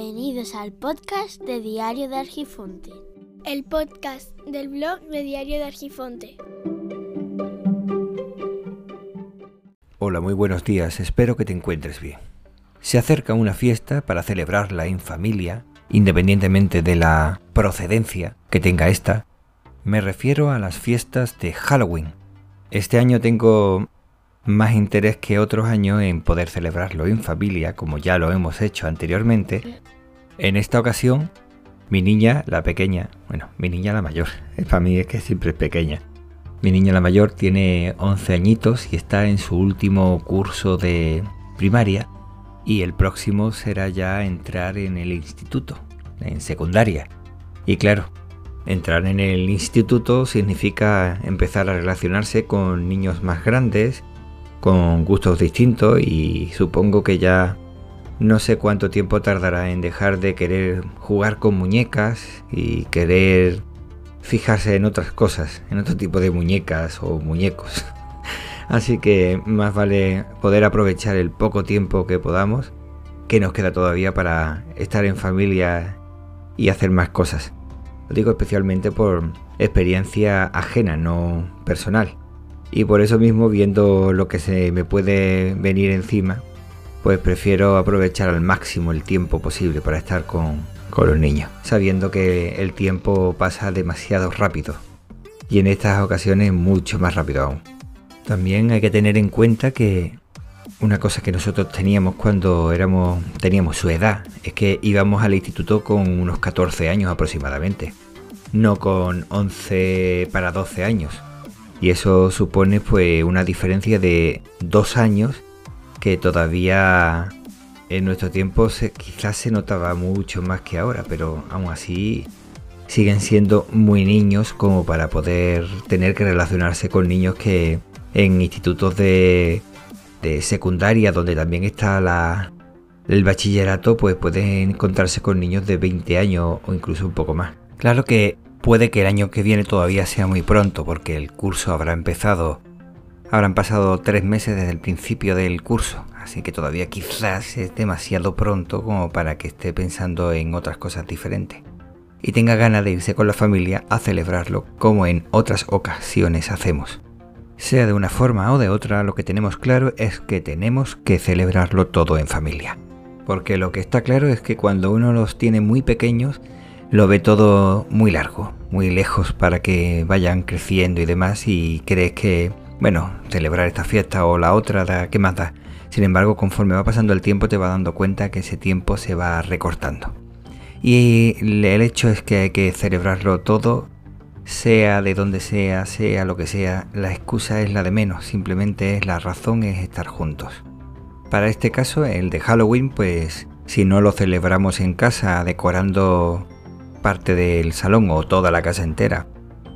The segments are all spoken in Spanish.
Bienvenidos al podcast de Diario de Argifonte. El podcast del blog de Diario de Argifonte. Hola, muy buenos días, espero que te encuentres bien. Se acerca una fiesta para celebrarla en familia, independientemente de la procedencia que tenga esta. Me refiero a las fiestas de Halloween. Este año tengo más interés que otros años en poder celebrarlo en familia, como ya lo hemos hecho anteriormente. En esta ocasión, mi niña, la pequeña, bueno, mi niña la mayor, para mí es que siempre es pequeña. Mi niña la mayor tiene 11 añitos y está en su último curso de primaria y el próximo será ya entrar en el instituto, en secundaria. Y claro, entrar en el instituto significa empezar a relacionarse con niños más grandes con gustos distintos y supongo que ya no sé cuánto tiempo tardará en dejar de querer jugar con muñecas y querer fijarse en otras cosas, en otro tipo de muñecas o muñecos. Así que más vale poder aprovechar el poco tiempo que podamos, que nos queda todavía para estar en familia y hacer más cosas. Lo digo especialmente por experiencia ajena, no personal. Y por eso mismo, viendo lo que se me puede venir encima, pues prefiero aprovechar al máximo el tiempo posible para estar con, con los niños, sabiendo que el tiempo pasa demasiado rápido. Y en estas ocasiones mucho más rápido aún. También hay que tener en cuenta que una cosa que nosotros teníamos cuando éramos teníamos su edad es que íbamos al instituto con unos 14 años aproximadamente, no con 11 para 12 años. Y eso supone pues una diferencia de dos años que todavía en nuestro tiempo quizás se notaba mucho más que ahora, pero aún así siguen siendo muy niños como para poder tener que relacionarse con niños que en institutos de, de secundaria, donde también está la, el bachillerato, pues pueden encontrarse con niños de 20 años o incluso un poco más. Claro que Puede que el año que viene todavía sea muy pronto porque el curso habrá empezado, habrán pasado tres meses desde el principio del curso, así que todavía quizás es demasiado pronto como para que esté pensando en otras cosas diferentes y tenga ganas de irse con la familia a celebrarlo como en otras ocasiones hacemos. Sea de una forma o de otra, lo que tenemos claro es que tenemos que celebrarlo todo en familia. Porque lo que está claro es que cuando uno los tiene muy pequeños, lo ve todo muy largo, muy lejos para que vayan creciendo y demás y crees que, bueno, celebrar esta fiesta o la otra, ¿qué más da? Sin embargo, conforme va pasando el tiempo te va dando cuenta que ese tiempo se va recortando. Y el hecho es que hay que celebrarlo todo, sea de donde sea, sea lo que sea, la excusa es la de menos, simplemente es la razón es estar juntos. Para este caso, el de Halloween, pues si no lo celebramos en casa decorando parte del salón o toda la casa entera.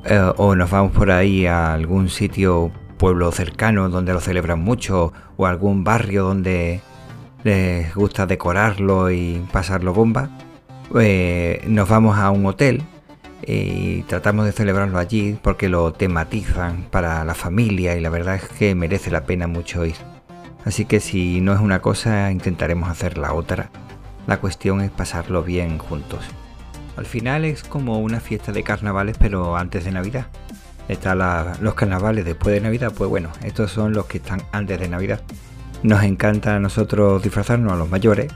Eh, o nos vamos por ahí a algún sitio, pueblo cercano donde lo celebran mucho, o algún barrio donde les gusta decorarlo y pasarlo bomba. Eh, nos vamos a un hotel y tratamos de celebrarlo allí porque lo tematizan para la familia y la verdad es que merece la pena mucho ir. Así que si no es una cosa, intentaremos hacer la otra. La cuestión es pasarlo bien juntos. Al final es como una fiesta de carnavales, pero antes de Navidad. Están los carnavales después de Navidad, pues bueno, estos son los que están antes de Navidad. Nos encanta a nosotros disfrazarnos a los mayores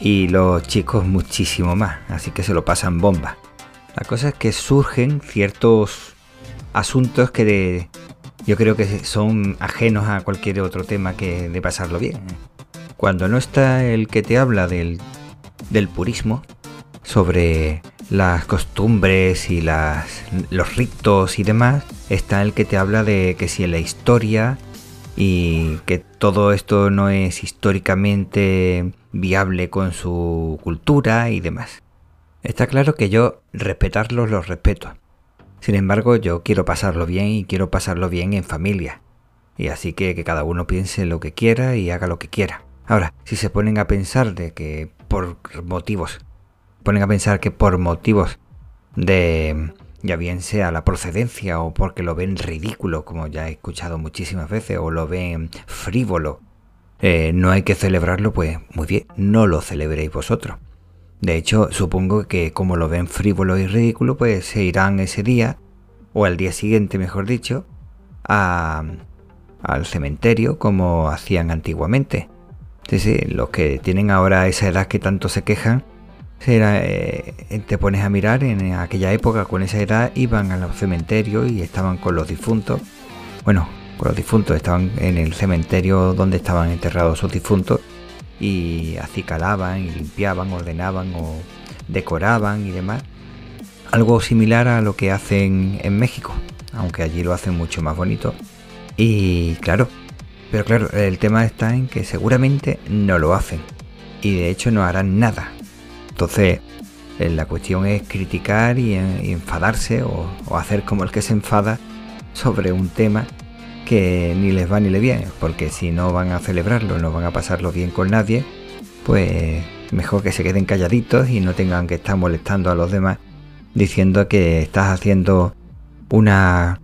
y los chicos muchísimo más, así que se lo pasan bomba. La cosa es que surgen ciertos asuntos que yo creo que son ajenos a cualquier otro tema que de pasarlo bien. Cuando no está el que te habla del, del purismo, sobre las costumbres y las, los ritos y demás, está el que te habla de que si en la historia y que todo esto no es históricamente viable con su cultura y demás. Está claro que yo respetarlos los respeto. Sin embargo, yo quiero pasarlo bien y quiero pasarlo bien en familia. Y así que que cada uno piense lo que quiera y haga lo que quiera. Ahora, si se ponen a pensar de que por motivos ponen a pensar que por motivos de ya bien sea la procedencia o porque lo ven ridículo, como ya he escuchado muchísimas veces, o lo ven frívolo, eh, no hay que celebrarlo, pues muy bien, no lo celebréis vosotros. De hecho, supongo que como lo ven frívolo y ridículo, pues se irán ese día, o al día siguiente, mejor dicho, a, al cementerio como hacían antiguamente. Sí, sí, los que tienen ahora esa edad que tanto se quejan, eh, te pones a mirar en aquella época con esa edad iban a los cementerios y estaban con los difuntos. Bueno, con los difuntos estaban en el cementerio donde estaban enterrados sus difuntos y acicalaban y limpiaban, ordenaban o decoraban y demás. Algo similar a lo que hacen en México, aunque allí lo hacen mucho más bonito. Y claro, pero claro, el tema está en que seguramente no lo hacen. Y de hecho no harán nada. Entonces, eh, la cuestión es criticar y, enfadarse o, hacer como el que se enfada sobre un tema que ni les va ni le viene. Porque si no van a celebrarlo, no van a pasarlo bien con nadie, pues mejor que se queden calladitos y no tengan que estar molestando a los demás diciendo que estás haciendo una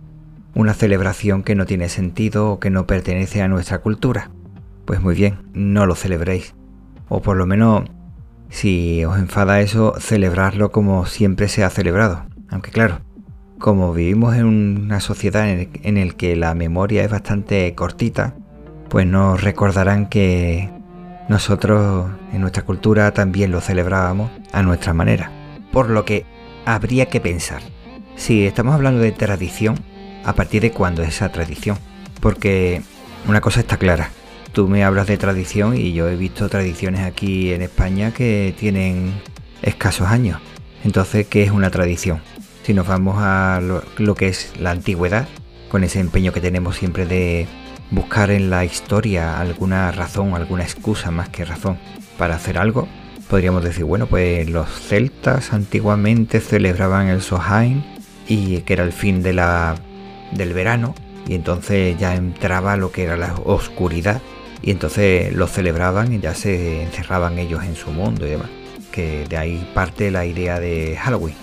una celebración que no tiene sentido o que no pertenece a nuestra cultura. Pues muy bien, no lo celebréis. O por lo menos, si os enfada eso, celebrarlo como siempre se ha celebrado. Aunque claro, como vivimos en una sociedad en el, que la memoria es bastante cortita, pues nos recordarán que nosotros en nuestra cultura también lo celebrábamos a nuestra manera. Por lo que habría que pensar, si estamos hablando de tradición, a partir de cuándo es esa tradición. Porque una cosa está clara, tú me hablas de tradición y yo he visto tradiciones aquí en España que tienen escasos años. Entonces, ¿qué es una tradición? Si nos vamos a lo, que es la antigüedad, con ese empeño que tenemos siempre de buscar en la historia alguna razón, alguna excusa más que razón para hacer algo, podríamos decir, bueno, pues los celtas antiguamente celebraban el Sohain y que era el fin de la del verano y entonces ya entraba lo que era la oscuridad y entonces lo celebraban y ya se encerraban ellos en su mundo y demás. Que de ahí parte la idea de Halloween.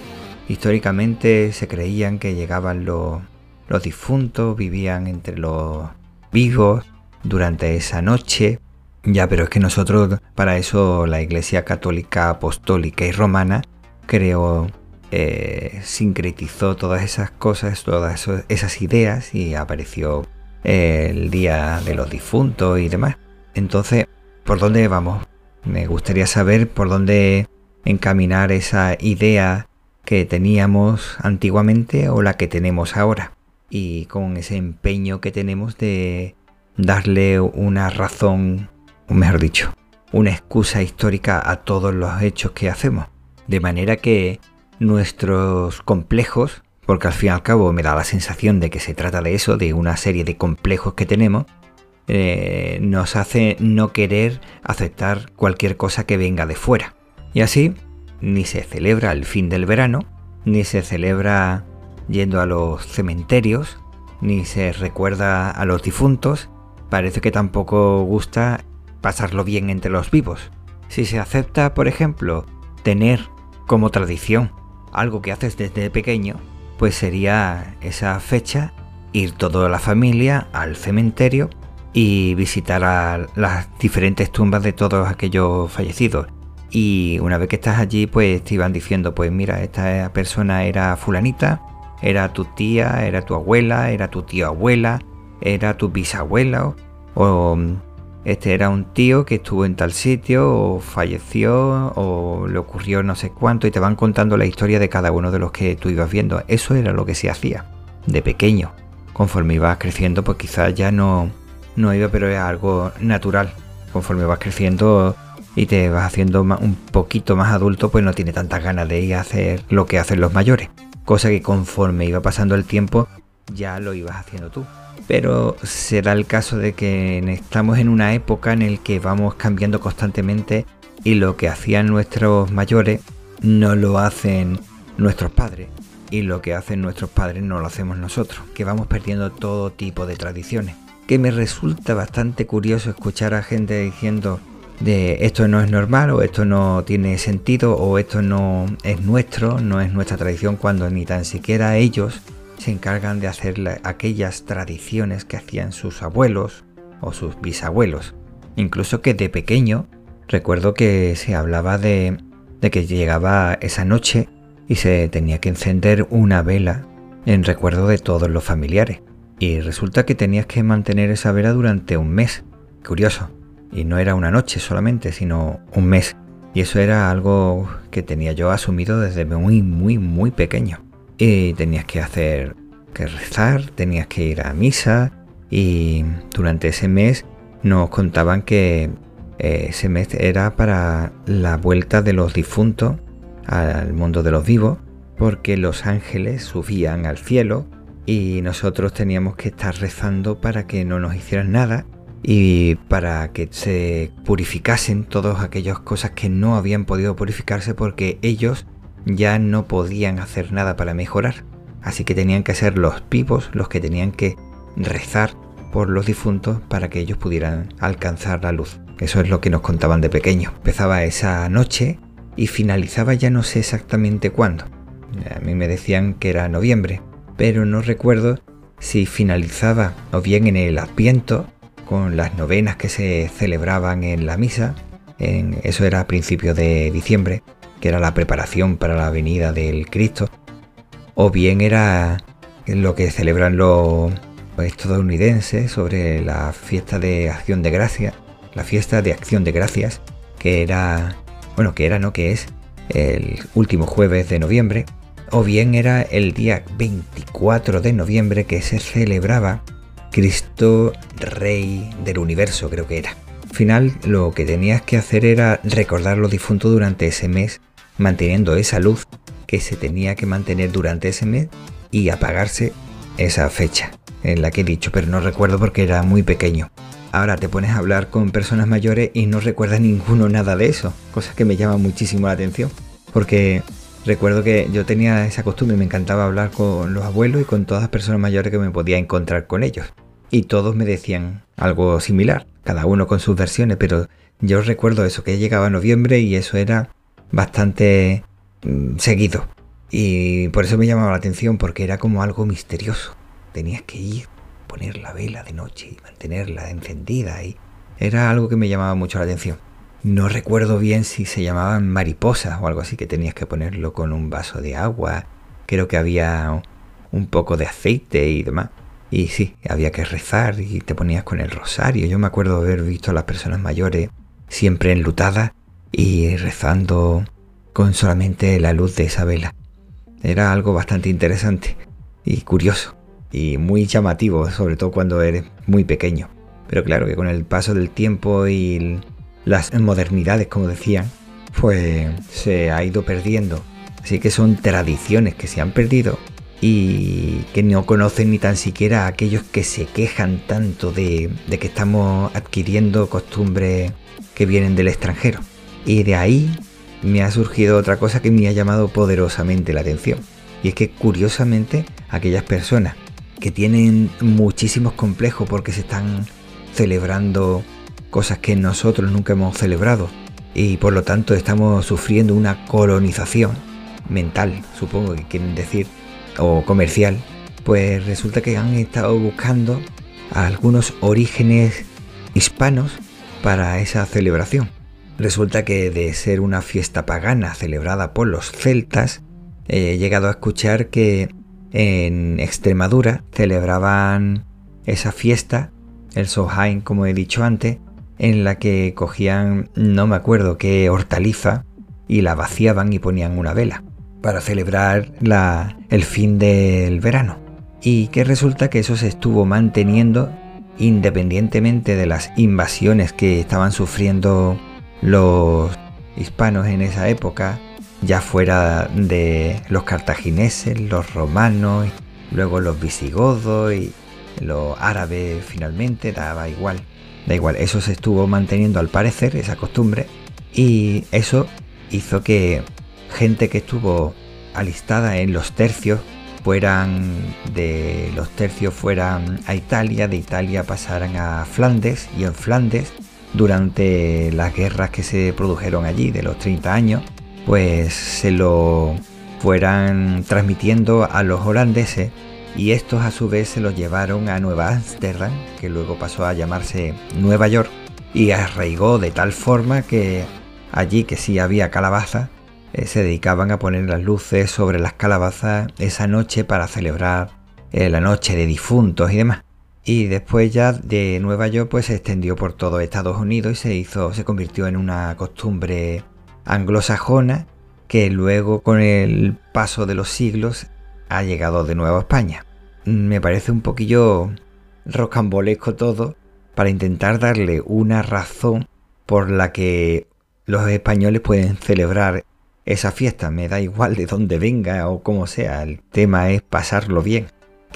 Históricamente se creían que llegaban los, los difuntos, vivían entre los vivos durante esa noche. Ya, pero es que nosotros, para eso la Iglesia Católica Apostólica y Romana creó eh, sincretizó todas esas cosas, todas esas ideas y apareció el Día de los Difuntos y demás. Entonces, ¿por dónde vamos? Me gustaría saber por dónde encaminar esa idea que teníamos antiguamente o la que tenemos ahora. Y con ese empeño que tenemos de darle una razón, o mejor dicho, una excusa histórica a todos los hechos que hacemos. De manera que nuestros complejos, porque al fin y al cabo me da la sensación de que se trata de eso, de una serie de complejos que tenemos, eh, nos hace no querer aceptar cualquier cosa que venga de fuera. Y así, ni se celebra el fin del verano, ni se celebra yendo a los cementerios, ni se recuerda a los difuntos, parece que tampoco gusta pasarlo bien entre los vivos. Si se acepta, por ejemplo, tener como tradición algo que haces desde pequeño, pues sería esa fecha ir toda la familia al cementerio y visitar las diferentes tumbas de todos aquellos fallecidos. Y una vez que estás allí, pues te iban diciendo, pues mira, esta persona era fulanita, era tu tía, era tu abuela, era tu tío abuela, era tu bisabuela, o este era un tío que estuvo en tal sitio o falleció o le ocurrió no sé cuánto y te van contando la historia de cada uno de los que tú ibas viendo. Eso era lo que se hacía de pequeño. Conforme ibas creciendo pues quizás ya no, no iba, pero es algo natural. Conforme vas creciendo y te vas haciendo un poquito más adulto pues no tiene tantas ganas de ir a hacer lo que hacen los mayores. Cosa que conforme iba pasando el tiempo ya lo ibas haciendo tú pero será el caso de que estamos en una época en la que vamos cambiando constantemente y lo que hacían nuestros mayores no lo hacen nuestros padres y lo que hacen nuestros padres no lo hacemos nosotros, que vamos perdiendo todo tipo de tradiciones. Que me resulta bastante curioso escuchar a gente diciendo de esto no es normal o esto no tiene sentido o esto no es nuestro, no es nuestra tradición cuando ni tan siquiera ellos se encargan de hacer aquellas tradiciones que hacían sus abuelos o sus bisabuelos. Incluso que de pequeño recuerdo que se hablaba de, de que llegaba esa noche y se tenía que encender una vela en recuerdo de todos los familiares. Y resulta que tenías que mantener esa vela durante un mes. Curioso. Y no era una noche solamente, sino un mes. Y eso era algo que tenía yo asumido desde muy, muy, muy pequeño. Y tenías que hacer, que rezar, tenías que ir a misa. Y durante ese mes nos contaban que eh, ese mes era para la vuelta de los difuntos al mundo de los vivos, porque los ángeles subían al cielo y nosotros teníamos que estar rezando para que no nos hicieran nada y para que se purificasen todas aquellas cosas que no habían podido purificarse porque ellos ya no podían hacer nada para mejorar. Así que tenían que ser los vivos los que tenían que rezar por los difuntos para que ellos pudieran alcanzar la luz. Eso es lo que nos contaban de pequeño. Empezaba esa noche y finalizaba ya no sé exactamente cuándo. A mí me decían que era noviembre, pero no recuerdo si finalizaba o bien en el Adviento con las novenas que se celebraban en la misa, en, eso era a principios de diciembre, era la preparación para la venida del Cristo, o bien era lo que celebran los estadounidenses sobre la fiesta de acción de gracias, la fiesta de acción de gracias, que era, bueno, que era, no, que es el último jueves de noviembre, o bien era el día 24 de noviembre que se celebraba Cristo Rey del Universo, creo que era. Al final lo que tenías que hacer era recordar los difuntos durante ese mes, manteniendo esa luz que se tenía que mantener durante ese mes y apagarse esa fecha en la que he dicho, pero no recuerdo porque era muy pequeño. Ahora te pones a hablar con personas mayores y no recuerdas ninguno nada de eso, cosa que me llama muchísimo la atención, porque recuerdo que yo tenía esa costumbre, me encantaba hablar con los abuelos y con todas las personas mayores que me podía encontrar con ellos. Y todos me decían algo similar, cada uno con sus versiones, pero yo recuerdo eso, que llegaba noviembre y eso era bastante mm, seguido. Y por eso me llamaba la atención, porque era como algo misterioso tenías que ir, poner la vela de noche y mantenerla encendida y era algo que me llamaba mucho la atención. No recuerdo bien si se llamaban mariposas o algo así, que tenías que ponerlo con un vaso de agua. Creo que había un poco de aceite y demás. Y sí, había que rezar y te ponías con el rosario. Yo me acuerdo haber visto a las personas mayores siempre enlutadas y rezando con solamente la luz de esa vela. Era algo bastante interesante y curioso y muy llamativo, sobre todo cuando eres muy pequeño. Pero claro que con el paso del tiempo y las modernidades, como decían, pues se ha ido perdiendo. Así que son tradiciones que se han perdido y que no conocen ni tan siquiera aquellos que se quejan tanto de que estamos adquiriendo costumbres que vienen del extranjero. Y de ahí me ha surgido otra cosa que me ha llamado poderosamente la atención. Y es que curiosamente aquellas personas que tienen muchísimos complejos porque se están celebrando cosas que nosotros nunca hemos celebrado y por lo tanto estamos sufriendo una colonización mental, supongo que quieren decir, o comercial, pues resulta que han estado buscando algunos orígenes hispanos para esa celebración. Resulta que de ser una fiesta pagana celebrada por los celtas, he llegado a escuchar que en Extremadura celebraban esa fiesta, el Sohain, como he dicho antes, en la que cogían, no me acuerdo qué hortaliza, y la vaciaban y ponían una vela para celebrar la, el fin del verano. Y que resulta que eso se estuvo manteniendo independientemente de las invasiones que estaban sufriendo los hispanos en esa época, ya fuera de los cartagineses, los romanos, luego los visigodos y los árabes finalmente, daba igual, da igual, eso se estuvo manteniendo al parecer, esa costumbre, y eso hizo que gente que estuvo alistada en los tercios fueran de los tercios fueran a Italia, de Italia pasaran a Flandes y en Flandes durante las guerras que se produjeron allí de los 30 años pues se lo fueran transmitiendo a los holandeses y estos a su vez se lo llevaron a Nueva Ámsterdam, que luego pasó a llamarse Nueva York, y arraigó de tal forma que allí que sí había calabaza, eh, se dedicaban a poner las luces sobre las calabazas esa noche para celebrar eh, la noche de difuntos y demás. Y después ya de Nueva York pues se extendió por todo Estados Unidos y se hizo, se convirtió en una costumbre anglosajona que luego con el paso de los siglos ha llegado de nuevo a España. Me parece un poquillo rocambolesco todo para intentar darle una razón por la que los españoles pueden celebrar esa fiesta. Me da igual de dónde venga o como sea, el tema es pasarlo bien.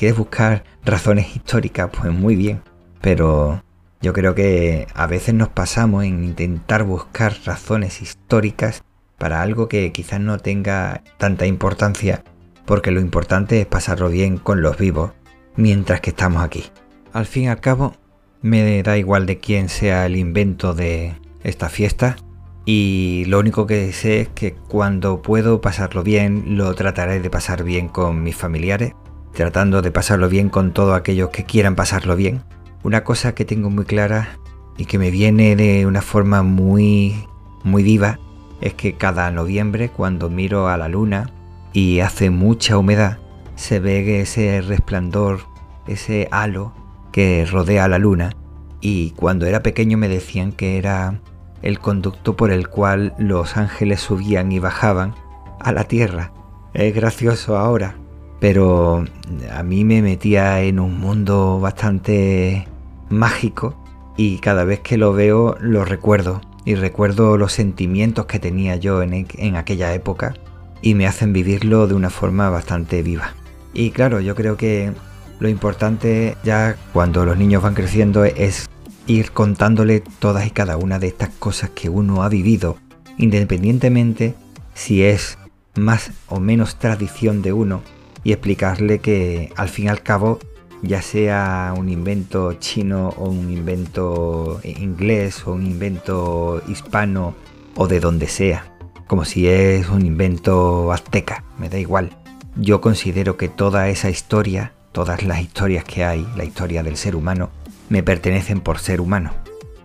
¿Quieres buscar razones históricas? Pues muy bien. Pero yo creo que a veces nos pasamos en intentar buscar razones históricas para algo que quizás no tenga tanta importancia, porque lo importante es pasarlo bien con los vivos mientras que estamos aquí. Al fin y al cabo, me da igual de quién sea el invento de esta fiesta, y lo único que sé es que cuando puedo pasarlo bien, lo trataré de pasar bien con mis familiares, tratando de pasarlo bien con todos aquellos que quieran pasarlo bien. Una cosa que tengo muy clara y que me viene de una forma muy, muy viva es que cada noviembre cuando miro a la luna y hace mucha humedad, se ve ese resplandor, ese halo que rodea a la luna y cuando era pequeño me decían que era el conducto por el cual los ángeles subían y bajaban a la tierra. Es gracioso ahora, pero a mí me metía en un mundo bastante mágico y cada vez que lo veo lo recuerdo y recuerdo los sentimientos que tenía yo en, en aquella época y me hacen vivirlo de una forma bastante viva. Y claro, yo creo que lo importante ya cuando los niños van creciendo es ir contándole todas y cada una de estas cosas que uno ha vivido, independientemente si es más o menos tradición de uno, y explicarle que al fin y al cabo, ya sea un invento chino o un invento inglés o un invento hispano o de donde sea, como si es un invento azteca, me da igual. Yo considero que toda esa historia, todas las historias que hay, la historia del ser humano, me pertenecen por ser humano.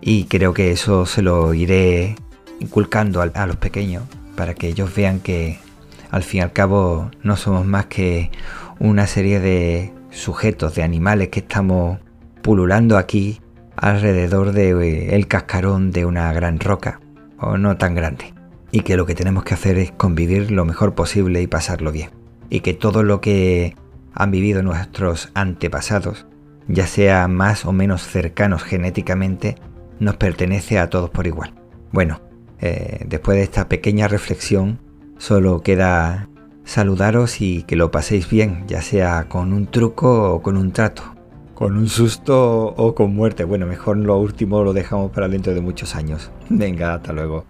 Y creo que eso se lo iré inculcando a, los pequeños para que ellos vean que al fin y al cabo no somos más que una serie de sujetos, de animales que estamos pululando aquí alrededor del de, el cascarón de una gran roca, o no tan grande. Y que lo que tenemos que hacer es convivir lo mejor posible y pasarlo bien. Y que todo lo que han vivido nuestros antepasados ya sea más o menos cercanos genéticamente, nos pertenece a todos por igual. Bueno, eh, después de esta pequeña reflexión, solo queda saludaros y que lo paséis bien, ya sea con un truco o con un trato, con un susto o con muerte. Bueno, mejor lo último lo dejamos para dentro de muchos años. Venga, hasta luego.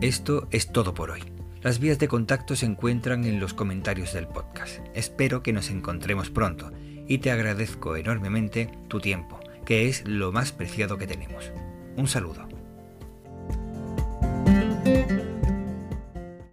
Esto es todo por hoy. Las vías de contacto se encuentran en los comentarios del podcast. Espero que nos encontremos pronto y te agradezco enormemente tu tiempo, que es lo más preciado que tenemos. Un saludo.